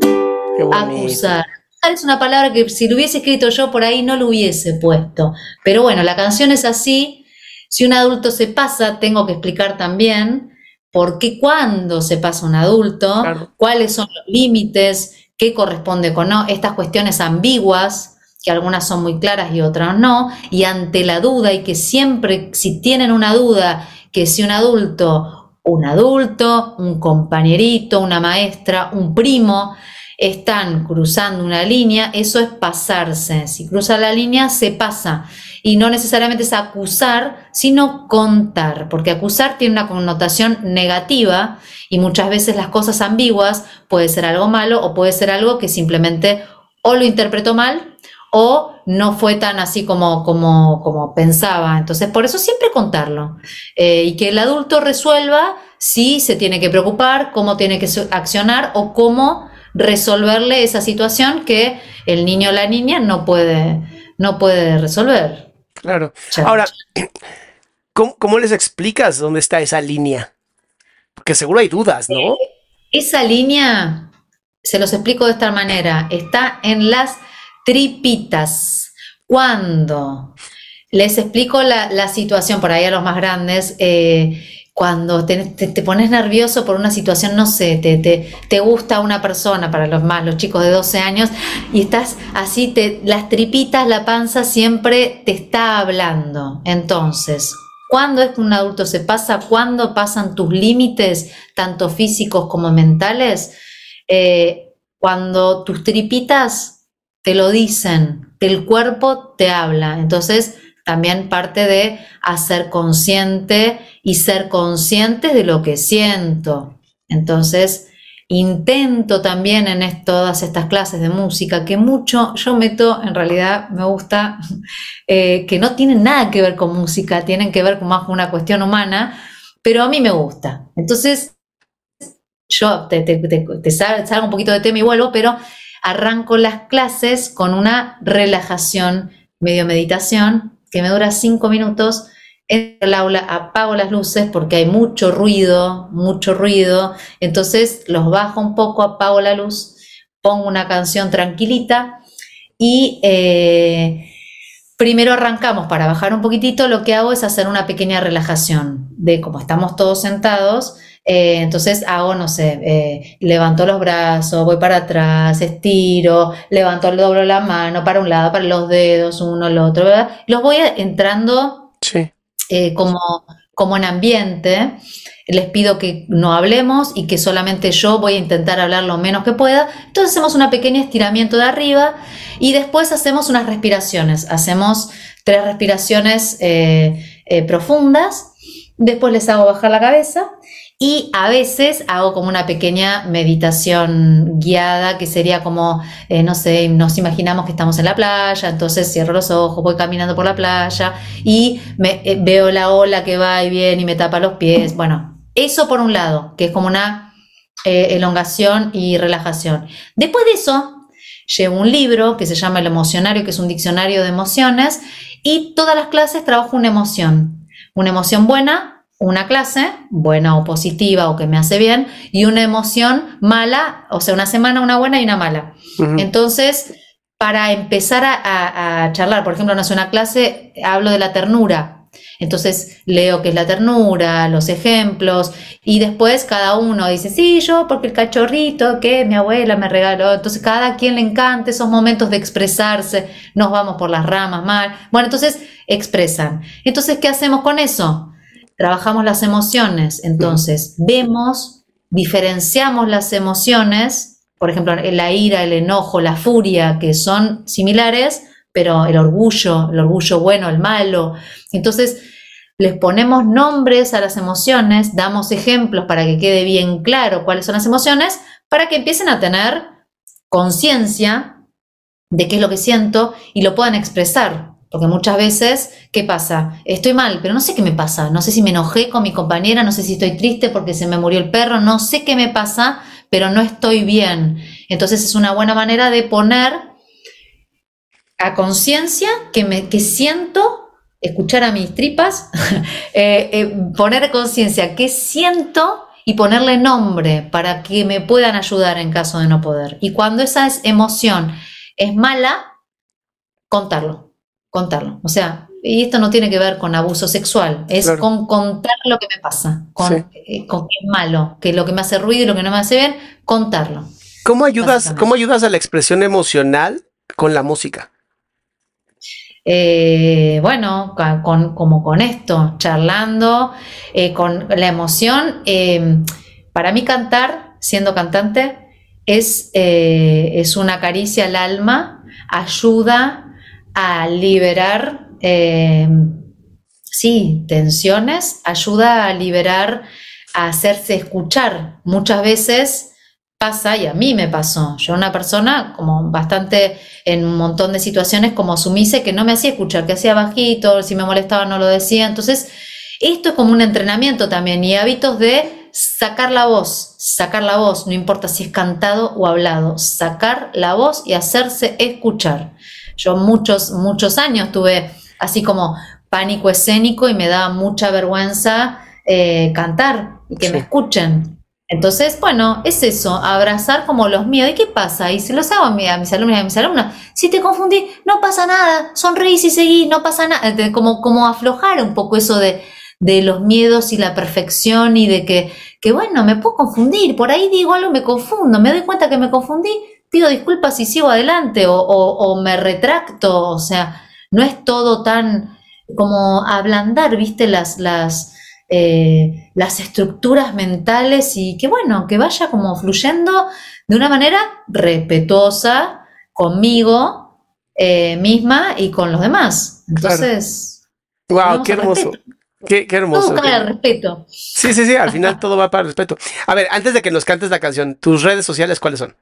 Qué. Acusar Es una palabra que si lo hubiese escrito yo por ahí no lo hubiese puesto. Pero bueno, la canción es así. Si un adulto se pasa, tengo que explicar también por qué cuando se pasa un adulto, Claro. cuáles son los límites, qué corresponde con no, estas cuestiones ambiguas, que algunas son muy claras y otras no, y ante la duda, y que siempre, si tienen una duda, que si un adulto, un adulto, un compañerito, una maestra, un primo, están cruzando una línea, eso es pasarse. Si cruza la línea, se pasa. Y no necesariamente es acusar, sino contar, porque acusar tiene una connotación negativa y muchas veces las cosas ambiguas puede ser algo malo o puede ser algo que simplemente o lo interpretó mal o no fue tan así como, como, como pensaba. Entonces, por eso siempre contarlo. Eh, y que el adulto resuelva si se tiene que preocupar, cómo tiene que accionar o cómo resolverle esa situación que el niño o la niña no puede, no puede resolver. Claro. Ahora, ¿cómo, les explicas dónde está esa línea? Porque seguro hay dudas, ¿no? Eh, esa línea, se los explico de esta manera, está en las tripitas. Cuando les explico la, situación, por ahí a los más grandes, eh, cuando te, pones nervioso por una situación, no sé, te, te, gusta una persona, para los más, los chicos de 12 años, y estás así, te, las tripitas, la panza siempre te está hablando. Entonces, ¿cuándo es que un adulto se pasa? ¿Cuándo pasan tus límites, tanto físicos como mentales? Eh, cuando tus tripitas te lo dicen, el cuerpo te habla. Entonces, también parte de hacer consciente y ser consciente de lo que siento. Entonces, intento también en todas estas clases de música, que mucho yo meto, en realidad me gusta, eh, que no tienen nada que ver con música, tienen que ver con más con una cuestión humana, pero a mí me gusta. Entonces, yo te, te salgo un poquito de tema y vuelvo, pero arranco las clases con una relajación, medio meditación, que me dura cinco minutos, en el aula apago las luces porque hay mucho ruido, mucho ruido, entonces los bajo un poco, apago la luz, pongo una canción tranquilita y eh, primero arrancamos. Para bajar un poquitito, lo que hago es hacer una pequeña relajación de como estamos todos sentados, eh, entonces hago, no sé, eh, levanto los brazos, voy para atrás, estiro, levanto, doblo la mano para un lado, para los dedos, uno, el otro, ¿verdad? Los voy entrando eh, como, como en ambiente. Les pido que no hablemos y que solamente yo voy a intentar hablar lo menos que pueda. Entonces hacemos un pequeño estiramiento de arriba y después hacemos unas respiraciones. Hacemos tres respiraciones profundas. Después les hago bajar la cabeza y a veces hago como una pequeña meditación guiada, que sería como, eh, no sé, nos imaginamos que estamos en la playa, entonces cierro los ojos, voy caminando por la playa y eh, veo la ola que va y viene y me tapa los pies. Bueno, eso por un lado, que es como una eh, elongación y relajación. Después de eso, llevo un libro que se llama El Emocionario, que es un diccionario de emociones, y todas las clases trabajo una emoción. Una emoción buena, una clase, buena o positiva o que me hace bien, y una emoción mala, o sea, una semana una buena y una mala. Entonces, para empezar a, charlar, por ejemplo, no es una clase, hablo de la ternura. Entonces leo qué es la ternura, los ejemplos, y después cada uno dice, sí, yo porque el cachorrito que mi abuela me regaló. Entonces cada quien le encanta esos momentos de expresarse, nos vamos por las ramas mal. Bueno, entonces expresan. Entonces, ¿qué hacemos con eso? Trabajamos las emociones, entonces vemos, diferenciamos las emociones, por ejemplo, la ira, el enojo, la furia, que son similares, pero el orgullo, el orgullo bueno, el malo. Entonces, les ponemos nombres a las emociones, damos ejemplos para que quede bien claro cuáles son las emociones, para que empiecen a tener conciencia de qué es lo que siento y lo puedan expresar. Porque muchas veces, ¿qué pasa? Estoy mal, pero no sé qué me pasa. No sé si me enojé con mi compañera, no sé si estoy triste porque se me murió el perro, no sé qué me pasa, pero no estoy bien. Entonces es una buena manera de poner a conciencia que, me, que siento, escuchar a mis tripas, eh, eh, poner conciencia que siento y ponerle nombre para que me puedan ayudar en caso de no poder. Y cuando esa emoción es mala, contarlo contarlo. O sea, y esto no tiene que ver con abuso sexual, es con contar lo que me pasa, con, eh, con qué es malo, que lo que me hace ruido y lo que no me hace bien, contarlo. ¿Cómo ayudas, ¿cómo ayudas a la expresión emocional con la música? Eh, bueno, con, como con esto, charlando, eh, con la emoción. para mí cantar, siendo cantante, es, es una caricia al alma, ayuda a liberar, eh, sí, tensiones, ayuda a liberar, a hacerse escuchar. Muchas veces pasa, y a mí me pasó, yo una persona como bastante en un montón de situaciones como sumise que no me hacía escuchar, que hacía bajito, si me molestaba no lo decía. Entonces, esto es como un entrenamiento también y hábitos de sacar la voz, sacar la voz, no importa si es cantado o hablado, sacar la voz y hacerse escuchar. Yo muchos, muchos años tuve así como pánico escénico y me daba mucha vergüenza eh, cantar y que me escuchen. Entonces, bueno, es eso, abrazar como los miedos. ¿Y qué pasa? Y si los hago a, mis alumnos y a mis alumnas, si te confundí, no pasa nada, sonreís y seguís, no pasa nada. Como, como aflojar un poco eso de, de los miedos y la perfección y de que, que, bueno, me puedo confundir, por ahí digo algo, me confundo, me doy cuenta que me confundí, pido disculpas y sigo adelante o, o me retracto, o sea, no es todo tan como ablandar, viste, las, las, eh, las estructuras mentales y que bueno, que vaya como fluyendo de una manera respetuosa conmigo eh, misma y con los demás. Entonces... Wow, qué hermoso. Qué, hermoso. Todo para el respeto. Sí, sí, sí, al final todo va para el respeto. A ver, antes de que nos cantes la canción, ¿tus redes sociales cuáles son?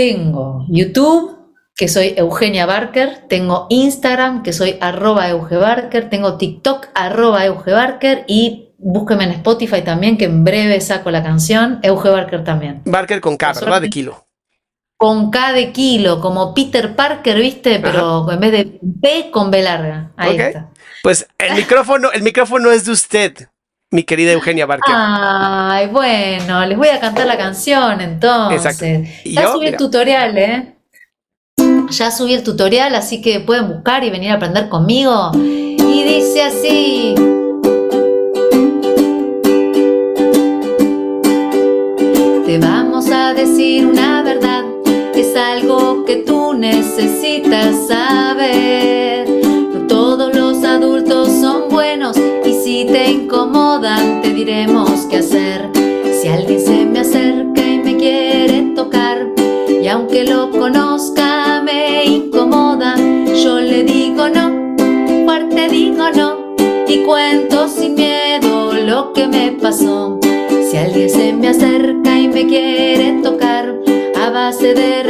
Tengo YouTube, que soy Eugenia Barker, tengo Instagram, que soy arroba Euge Barker, tengo TikTok, arroba Euge Barker, y búsqueme en Spotify también, que en breve saco la canción, Euge Barker también. Barker con K, ¿verdad? De kilo. Con K de kilo, como Peter Parker, ¿viste? Pero en vez de B con B larga. Ahí está. Pues el micrófono, el micrófono es de usted, mi querida Eugenia Barker. Ay, bueno, les voy a cantar la canción entonces. Exacto. Ya subí el tutorial, ¿eh? Ya subí el tutorial, así que pueden buscar y venir a aprender conmigo. Y dice así. Te vamos a decir una verdad, es algo que tú necesitas saber. Incomodan te diremos qué hacer. Si alguien se me acerca y me quiere tocar, y aunque lo conozca, incomoda, yo le digo no, fuerte digo no, y cuento sin miedo lo que me pasó. Si alguien se me acerca y me quiere tocar, a base de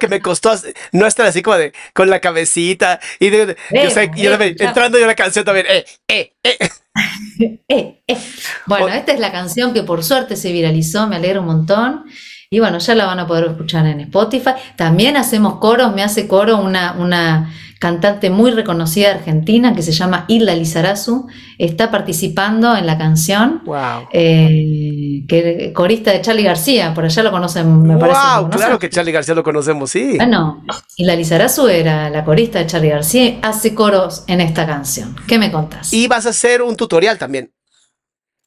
que me costó no estar así como de con la cabecita y de, entrando yo la canción también. Eh, eh, eh. eh, eh. Bueno, esta es la canción que por suerte se viralizó, me alegra un montón. Y bueno, ya la van a poder escuchar en Spotify. También hacemos coros, me hace coro una, una cantante muy reconocida argentina que se llama Isla Lizarazu, está participando en la canción. Wow. Eh, que, corista de Charlie García, por allá lo conocen, me parece. Wow, claro que Charlie García lo conocemos, sí. Bueno, Isla Lizarazu era la corista de Charlie García, hace coros en esta canción. ¿Qué me contás? Y vas a hacer un tutorial también.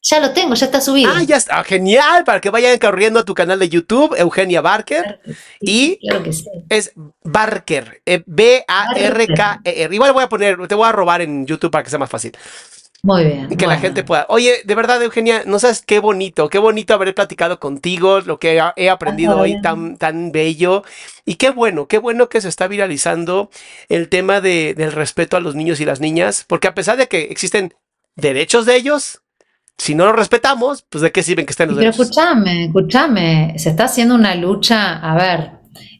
Ya lo tengo, ya está subido. Ah, ya está, genial, para que vayan corriendo a tu canal de YouTube, Eugenia Barker. y es Barker, eh, B-A-R-K-E-R. Igual voy a poner, te voy a robar en YouTube para que sea más fácil. Muy bien. Y que la gente pueda. Oye, de verdad, Eugenia, no sabes qué bonito, qué bonito haber platicado contigo, lo que he aprendido hoy tan, tan bello. Y qué bueno, qué bueno que se está viralizando el tema de, del respeto a los niños y las niñas, porque a pesar de que existen derechos de ellos, si no lo respetamos, pues de qué sirven que estén los Pero escúchame, escúchame, se está haciendo una lucha, a ver,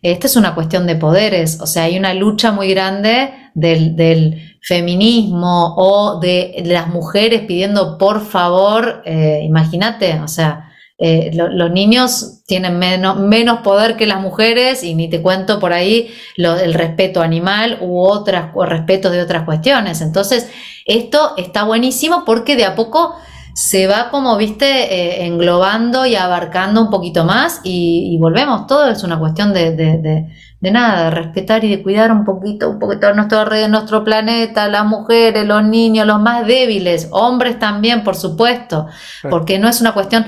esta es una cuestión de poderes, o sea, hay una lucha muy grande del, feminismo o de las mujeres pidiendo por favor, eh, imagínate, o sea, eh, los niños tienen menos, menos poder que las mujeres y ni te cuento por ahí el respeto animal u otras o respetos de otras cuestiones. Entonces, esto está buenísimo porque de a poco se va como, viste, eh, englobando y abarcando un poquito más y, volvemos, todo es una cuestión de, de, nada, de respetar y de cuidar un poquito, un poquito nuestro, nuestro planeta, las mujeres, los niños, los más débiles, hombres también, por supuesto, porque no es una cuestión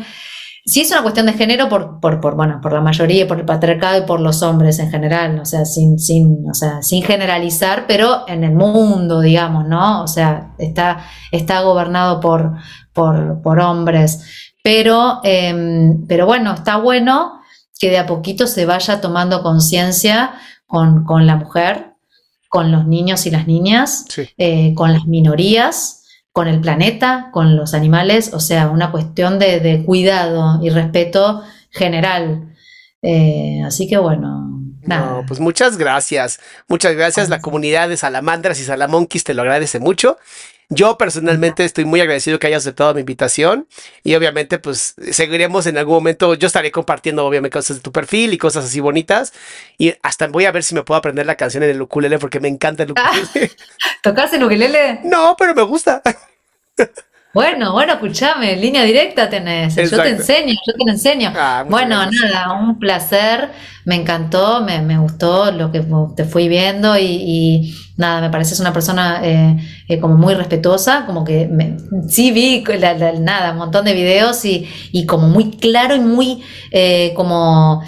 sí es una cuestión de género por, por, por, bueno, por la mayoría, por el patriarcado y por los hombres en general, o sea, sin, sin, o sea, sin generalizar, pero en el mundo, digamos, ¿no? O sea, está, está gobernado por, por, por hombres. Pero, em, pero bueno, está bueno que de a poquito se vaya tomando conciencia con, con, la mujer, con los niños y las niñas, eh, con las minorías, con el planeta, con los animales, o sea, una cuestión de, cuidado y respeto general. Eh, así que bueno. Nada. pues muchas gracias. Muchas gracias. La comunidad de Salamandras y Salamonquis te lo agradece mucho. Yo personalmente estoy muy agradecido que hayas aceptado mi invitación y obviamente pues seguiremos en algún momento, yo estaré compartiendo obviamente cosas de tu perfil y cosas así bonitas y hasta voy a ver si me puedo aprender la canción en el ukulele porque me encanta el ukulele. ¿Tocas el ukulele? No, pero me gusta. Bueno, bueno, escúchame, línea directa tenés. Yo te enseño, yo te enseño. Ah, bueno, nada, un placer. Me encantó, me, me, gustó lo que te fui viendo y nada, me pareces una persona eh, eh, como muy respetuosa, como que sí vi nada, un montón de videos y, y como muy claro y muy eh, como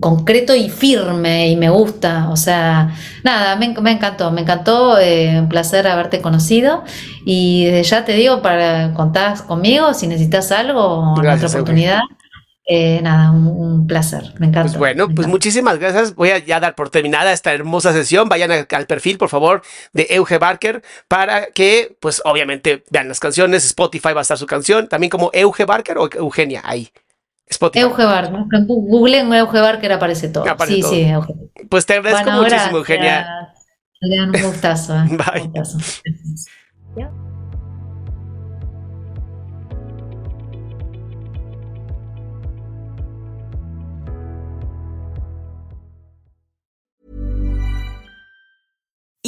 concreto y firme y me gusta, o sea, nada, me, me encantó, me encantó, un placer haberte conocido y ya te digo, para contar conmigo si necesitas algo, otra oportunidad. Eh, nada, un, placer, me encanta. Pues bueno, pues muchísimas gracias. Voy a ya dar por terminada esta hermosa sesión. Vayan al perfil, por favor, de Euge Barker para que, pues obviamente, vean las canciones. Spotify va a estar su canción, también como Euge Barker o Eugenia, ahí. Spotify. Euge Barker, Google en Euge Barker aparece todo. sí, sí, Euge. Pues te agradezco muchísimo, Eugenia. Un gustazo. Eh. Bye. Un gustazo.